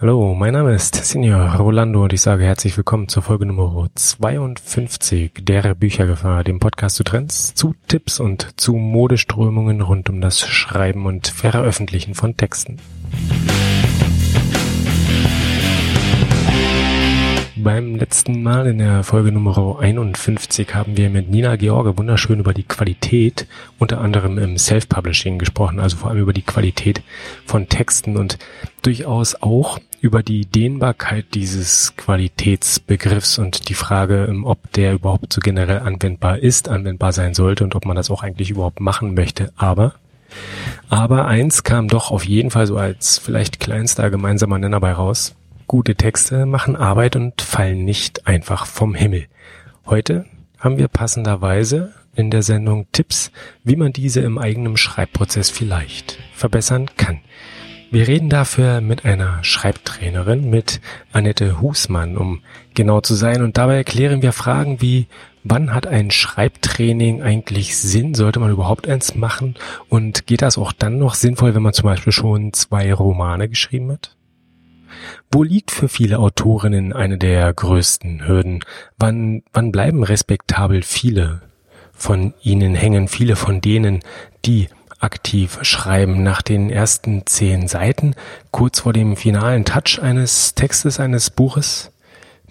Hallo, mein Name ist Senior Rolando und ich sage herzlich willkommen zur Folge Nummer 52 der Büchergefahr, dem Podcast zu Trends, zu Tipps und zu Modeströmungen rund um das Schreiben und Veröffentlichen von Texten. Beim letzten Mal in der Folge Nummer 51 haben wir mit Nina George wunderschön über die Qualität, unter anderem im Self-Publishing gesprochen, also vor allem über die Qualität von Texten und durchaus auch über die Dehnbarkeit dieses Qualitätsbegriffs und die Frage, ähm, ob der überhaupt so generell anwendbar ist, anwendbar sein sollte und ob man das auch eigentlich überhaupt machen möchte. Aber aber eins kam doch auf jeden Fall so als vielleicht kleinster gemeinsamer Nenner bei raus. Gute Texte machen Arbeit und fallen nicht einfach vom Himmel. Heute haben wir passenderweise in der Sendung Tipps, wie man diese im eigenen Schreibprozess vielleicht verbessern kann. Wir reden dafür mit einer Schreibtrainerin, mit Annette Husmann, um genau zu sein. Und dabei erklären wir Fragen wie, wann hat ein Schreibtraining eigentlich Sinn? Sollte man überhaupt eins machen? Und geht das auch dann noch sinnvoll, wenn man zum Beispiel schon zwei Romane geschrieben hat? Wo liegt für viele Autorinnen eine der größten Hürden? Wann, wann bleiben respektabel viele von ihnen hängen, viele von denen, die aktiv schreiben nach den ersten zehn Seiten, kurz vor dem finalen Touch eines Textes, eines Buches?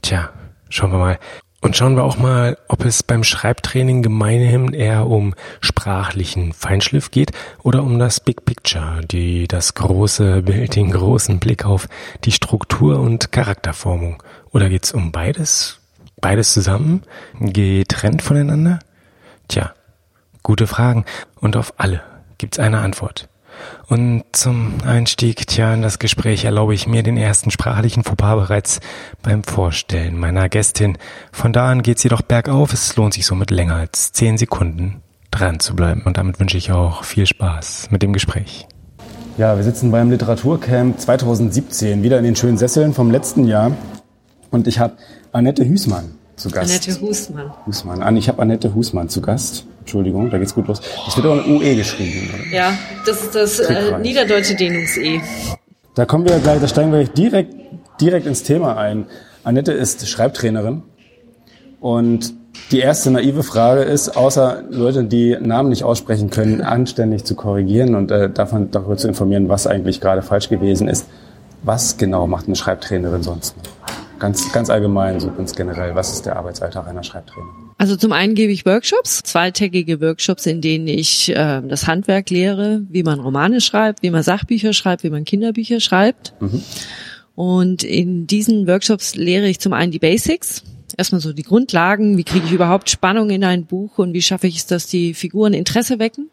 Tja, schauen wir mal. Und schauen wir auch mal, ob es beim Schreibtraining gemeinhin eher um sprachlichen Feinschliff geht oder um das Big Picture, die, das große Bild, den großen Blick auf die Struktur und Charakterformung. Oder geht's um beides? Beides zusammen? Getrennt voneinander? Tja, gute Fragen. Und auf alle gibt's eine Antwort. Und zum Einstieg, tja, in das Gespräch erlaube ich mir den ersten sprachlichen Fauxpas bereits beim Vorstellen meiner Gästin. Von da an geht's jedoch bergauf. Es lohnt sich somit länger als zehn Sekunden dran zu bleiben. Und damit wünsche ich auch viel Spaß mit dem Gespräch. Ja, wir sitzen beim Literaturcamp 2017 wieder in den schönen Sesseln vom letzten Jahr. Und ich habe Annette Hüßmann zu Gast. Annette Husmann. Husmann. Ich habe Annette Husmann zu Gast. Entschuldigung, da geht's gut los. Das wird auch ein UE geschrieben. Oder? Ja, das ist das äh, niederdeutsche Dehnungs-E. Da kommen wir gleich, da steigen wir direkt, direkt ins Thema ein. Annette ist Schreibtrainerin und die erste naive Frage ist, außer Leute, die Namen nicht aussprechen können, anständig zu korrigieren und äh, davon darüber zu informieren, was eigentlich gerade falsch gewesen ist. Was genau macht eine Schreibtrainerin sonst? Ganz, ganz allgemein, so ganz generell. Was ist der Arbeitsalltag einer Schreibtrainerin? Also zum einen gebe ich Workshops, zweitägige Workshops, in denen ich äh, das Handwerk lehre, wie man Romane schreibt, wie man Sachbücher schreibt, wie man Kinderbücher schreibt. Mhm. Und in diesen Workshops lehre ich zum einen die Basics, erstmal so die Grundlagen, wie kriege ich überhaupt Spannung in ein Buch und wie schaffe ich es, dass die Figuren Interesse wecken.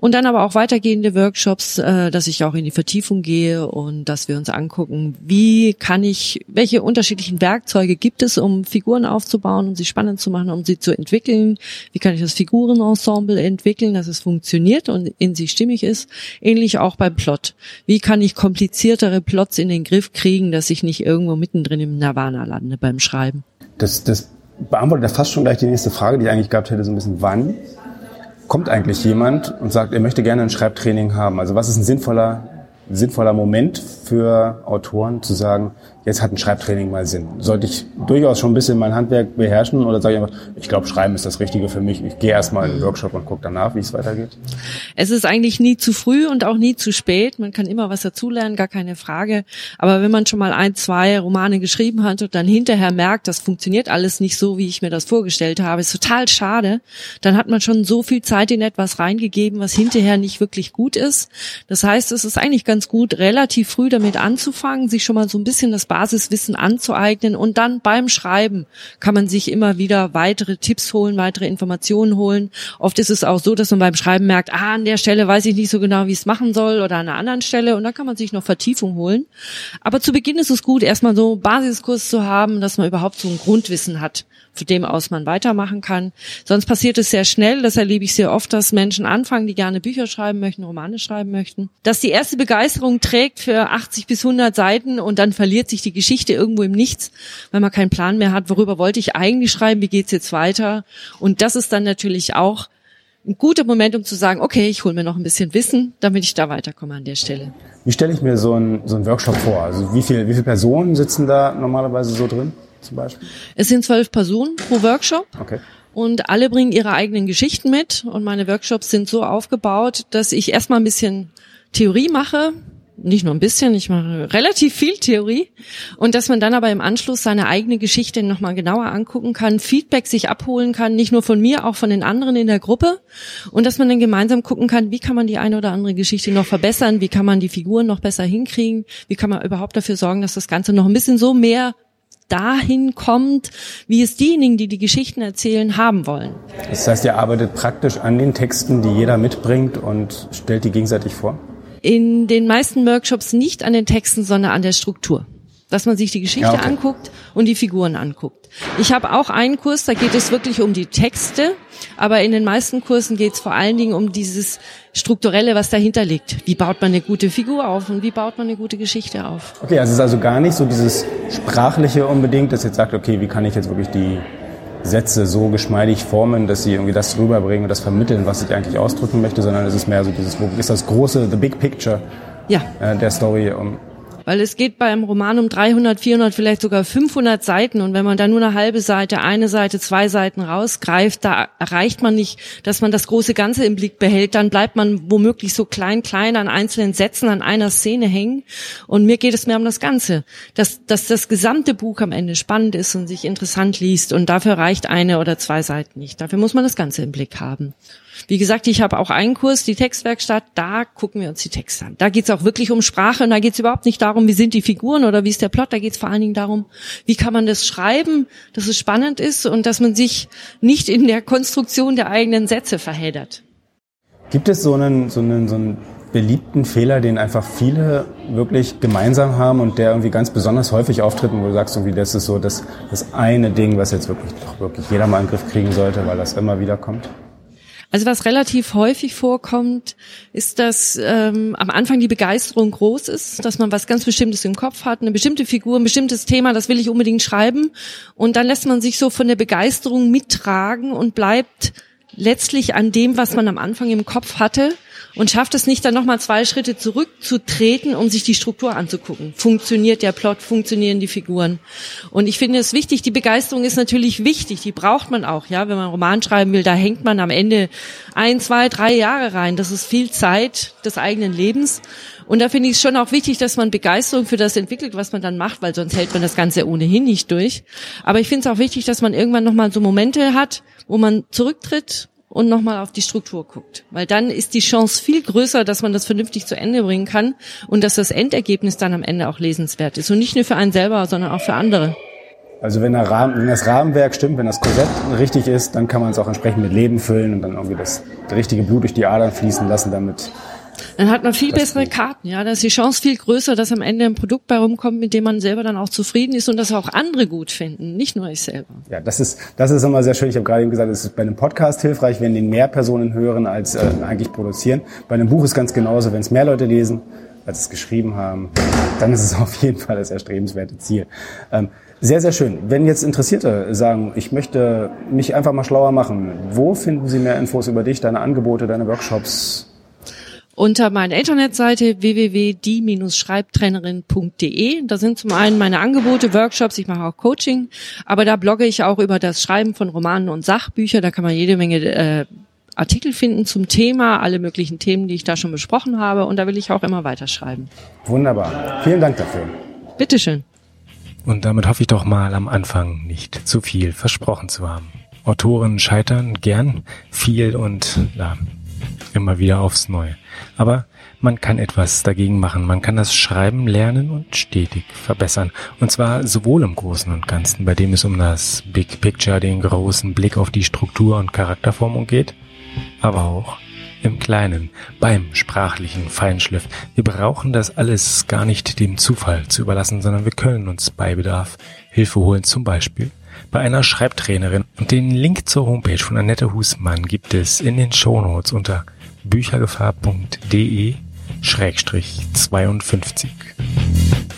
Und dann aber auch weitergehende Workshops, äh, dass ich auch in die Vertiefung gehe und dass wir uns angucken, wie kann ich, welche unterschiedlichen Werkzeuge gibt es, um Figuren aufzubauen, um sie spannend zu machen, um sie zu entwickeln. Wie kann ich das Figurenensemble entwickeln, dass es funktioniert und in sich stimmig ist. Ähnlich auch beim Plot. Wie kann ich kompliziertere Plots in den Griff kriegen, dass ich nicht irgendwo mittendrin im Nirvana lande beim Schreiben? Das, das beantwortet ja fast schon gleich die nächste Frage, die ich eigentlich gehabt hätte, so ein bisschen wann kommt eigentlich jemand und sagt, er möchte gerne ein Schreibtraining haben? Also was ist ein sinnvoller, sinnvoller Moment für Autoren zu sagen, jetzt hat ein Schreibtraining mal Sinn? Sollte ich durchaus schon ein bisschen mein Handwerk beherrschen oder sage ich einfach, ich glaube, Schreiben ist das Richtige für mich. Ich gehe erstmal in den Workshop und gucke danach, wie es weitergeht? Es ist eigentlich nie zu früh und auch nie zu spät. Man kann immer was dazulernen, gar keine Frage. Aber wenn man schon mal ein, zwei Romane geschrieben hat und dann hinterher merkt, das funktioniert alles nicht so, wie ich mir das vorgestellt habe, ist total schade. Dann hat man schon so viel Zeit in etwas reingegeben, was hinterher nicht wirklich gut ist. Das heißt, es ist eigentlich ganz gut, relativ früh damit anzufangen, sich schon mal so ein bisschen das Basiswissen anzueignen und dann beim Schreiben kann man sich immer wieder weitere Tipps holen, weitere Informationen holen. Oft ist es auch so, dass man beim Schreiben merkt, ah, an der Stelle weiß ich nicht so genau, wie ich es machen soll oder an einer anderen Stelle und dann kann man sich noch Vertiefung holen. Aber zu Beginn ist es gut, erstmal so Basiskurs zu haben, dass man überhaupt so ein Grundwissen hat, von dem aus man weitermachen kann. Sonst passiert es sehr schnell, das erlebe ich sehr oft, dass Menschen anfangen, die gerne Bücher schreiben möchten, Romane schreiben möchten, dass die erste Begeisterung trägt für 80 bis 100 Seiten und dann verliert sich die Geschichte irgendwo im Nichts, weil man keinen Plan mehr hat, worüber wollte ich eigentlich schreiben, wie geht's jetzt weiter. Und das ist dann natürlich auch ein guter Moment, um zu sagen, okay, ich hole mir noch ein bisschen Wissen, damit ich da weiterkomme an der Stelle. Wie stelle ich mir so einen so einen Workshop vor? Also wie viel, wie viele Personen sitzen da normalerweise so drin, zum Beispiel? Es sind zwölf Personen pro Workshop. Okay. Und alle bringen ihre eigenen Geschichten mit. Und meine Workshops sind so aufgebaut, dass ich erstmal ein bisschen Theorie mache, nicht nur ein bisschen, ich mache relativ viel Theorie und dass man dann aber im Anschluss seine eigene Geschichte nochmal genauer angucken kann, Feedback sich abholen kann, nicht nur von mir, auch von den anderen in der Gruppe und dass man dann gemeinsam gucken kann, wie kann man die eine oder andere Geschichte noch verbessern, wie kann man die Figuren noch besser hinkriegen, wie kann man überhaupt dafür sorgen, dass das Ganze noch ein bisschen so mehr dahin kommt, wie es diejenigen, die die Geschichten erzählen, haben wollen. Das heißt, ihr arbeitet praktisch an den Texten, die jeder mitbringt und stellt die gegenseitig vor? In den meisten Workshops nicht an den Texten, sondern an der Struktur. Dass man sich die Geschichte Ja, okay. anguckt und die Figuren anguckt. Ich habe auch einen Kurs, da geht es wirklich um die Texte, aber in den meisten Kursen geht es vor allen Dingen um dieses Strukturelle, was dahinter liegt. Wie baut man eine gute Figur auf und wie baut man eine gute Geschichte auf? Okay, also es ist also gar nicht so dieses Sprachliche unbedingt, dass jetzt sagt, okay, wie kann ich jetzt wirklich die Sätze so geschmeidig formen, dass sie irgendwie das rüberbringen und das vermitteln, was ich eigentlich ausdrücken möchte, sondern es ist mehr so dieses, wo ist das große, the big picture Ja, äh, der Story. Um, Weil es geht beim Roman um 300, 400, vielleicht sogar 500 Seiten. Und wenn man da nur eine halbe Seite, eine Seite, zwei Seiten rausgreift, da erreicht man nicht, dass man das große Ganze im Blick behält, dann bleibt man womöglich so klein, klein an einzelnen Sätzen, an einer Szene hängen. Und mir geht es mehr um das Ganze, dass, dass das gesamte Buch am Ende spannend ist und sich interessant liest. Und dafür reicht eine oder zwei Seiten nicht. Dafür muss man das Ganze im Blick haben. Wie gesagt, ich habe auch einen Kurs, die Textwerkstatt, da gucken wir uns die Texte an. Da geht's auch wirklich um Sprache und da geht's überhaupt nicht darum, wie sind die Figuren oder wie ist der Plot, da geht's vor allen Dingen darum, wie kann man das schreiben, dass es spannend ist und dass man sich nicht in der Konstruktion der eigenen Sätze verheddert. gibt es so einen, so, einen, so einen beliebten Fehler, den einfach viele wirklich gemeinsam haben und der irgendwie ganz besonders häufig auftritt und wo du sagst, irgendwie, das ist so das, das eine Ding, was jetzt wirklich, doch wirklich jeder mal in den Griff kriegen sollte, weil das immer wieder kommt? Also was relativ häufig vorkommt, ist, dass ähm, am Anfang die Begeisterung groß ist, dass man was ganz Bestimmtes im Kopf hat, eine bestimmte Figur, ein bestimmtes Thema, das will ich unbedingt schreiben. Und dann lässt man sich so von der Begeisterung mittragen und bleibt letztlich an dem, was man am Anfang im Kopf hatte und schafft es nicht, dann nochmal zwei Schritte zurückzutreten, um sich die Struktur anzugucken. Funktioniert der Plot, funktionieren die Figuren? Und ich finde es wichtig, die Begeisterung ist natürlich wichtig, die braucht man auch, ja. Wenn man einen Roman schreiben will, da hängt man am Ende ein, zwei, drei Jahre rein. Das ist viel Zeit des eigenen Lebens. Und da finde ich es schon auch wichtig, dass man Begeisterung für das entwickelt, was man dann macht, weil sonst hält man das Ganze ohnehin nicht durch. Aber ich finde es auch wichtig, dass man irgendwann nochmal so Momente hat, wo man zurücktritt und nochmal auf die Struktur guckt. Weil dann ist die Chance viel größer, dass man das vernünftig zu Ende bringen kann und dass das Endergebnis dann am Ende auch lesenswert ist. Und nicht nur für einen selber, sondern auch für andere. Also wenn, der Rahmen, wenn das Rahmenwerk stimmt, wenn das Korsett richtig ist, dann kann man es auch entsprechend mit Leben füllen und dann irgendwie das richtige Blut durch die Adern fließen lassen, damit Dann hat man viel Das bessere. Karten, ja. Da ist die Chance viel größer, dass am Ende ein Produkt bei rumkommt, mit dem man selber dann auch zufrieden ist und das auch andere gut finden, nicht nur ich selber. Ja, das ist, das ist immer sehr schön. Ich habe gerade eben gesagt, es ist bei einem Podcast hilfreich, wenn den mehr Personen hören als äh, eigentlich produzieren. Bei einem Buch ist ganz genauso, wenn es mehr Leute lesen, als es geschrieben haben, dann ist es auf jeden Fall das erstrebenswerte Ziel. Ähm, sehr, sehr schön. Wenn jetzt Interessierte sagen, ich möchte mich einfach mal schlauer machen, wo finden Sie mehr Infos über dich, deine Angebote, deine Workshops? Unter meiner Internetseite www.die-schreibtrainerin.de. Da sind zum einen meine Angebote, Workshops, ich mache auch Coaching, aber da blogge ich auch über das Schreiben von Romanen und Sachbücher. Da kann man jede Menge äh, Artikel finden zum Thema, alle möglichen Themen, die ich da schon besprochen habe. Und da will ich auch immer weiterschreiben. Wunderbar. Vielen Dank dafür. Bitteschön. Und damit hoffe ich doch mal am Anfang nicht zu viel versprochen zu haben. Autoren scheitern gern viel und ja, immer wieder aufs Neue. Aber man kann etwas dagegen machen. Man kann das Schreiben lernen und stetig verbessern. Und zwar sowohl im Großen und Ganzen, bei dem es um das Big Picture, den großen Blick auf die Struktur und Charakterformung geht, aber auch im Kleinen, beim sprachlichen Feinschliff. Wir brauchen das alles gar nicht dem Zufall zu überlassen, sondern wir können uns bei Bedarf Hilfe holen, zum Beispiel bei einer Schreibtrainerin. Und den Link zur Homepage von Annette Husmann gibt es in den Shownotes unter büchergefahr.de Schrägstrich 52.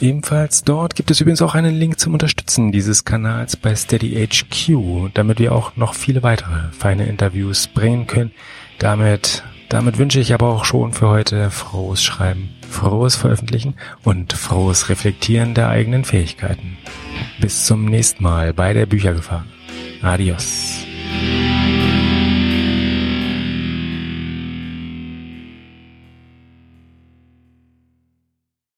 Ebenfalls dort gibt es übrigens auch einen Link zum Unterstützen dieses Kanals bei Steady HQ, damit wir auch noch viele weitere feine Interviews bringen können, Damit, damit wünsche ich aber auch schon für heute frohes Schreiben, frohes Veröffentlichen und frohes Reflektieren der eigenen Fähigkeiten. Bis zum nächsten Mal bei der Büchergefahr. Adiós.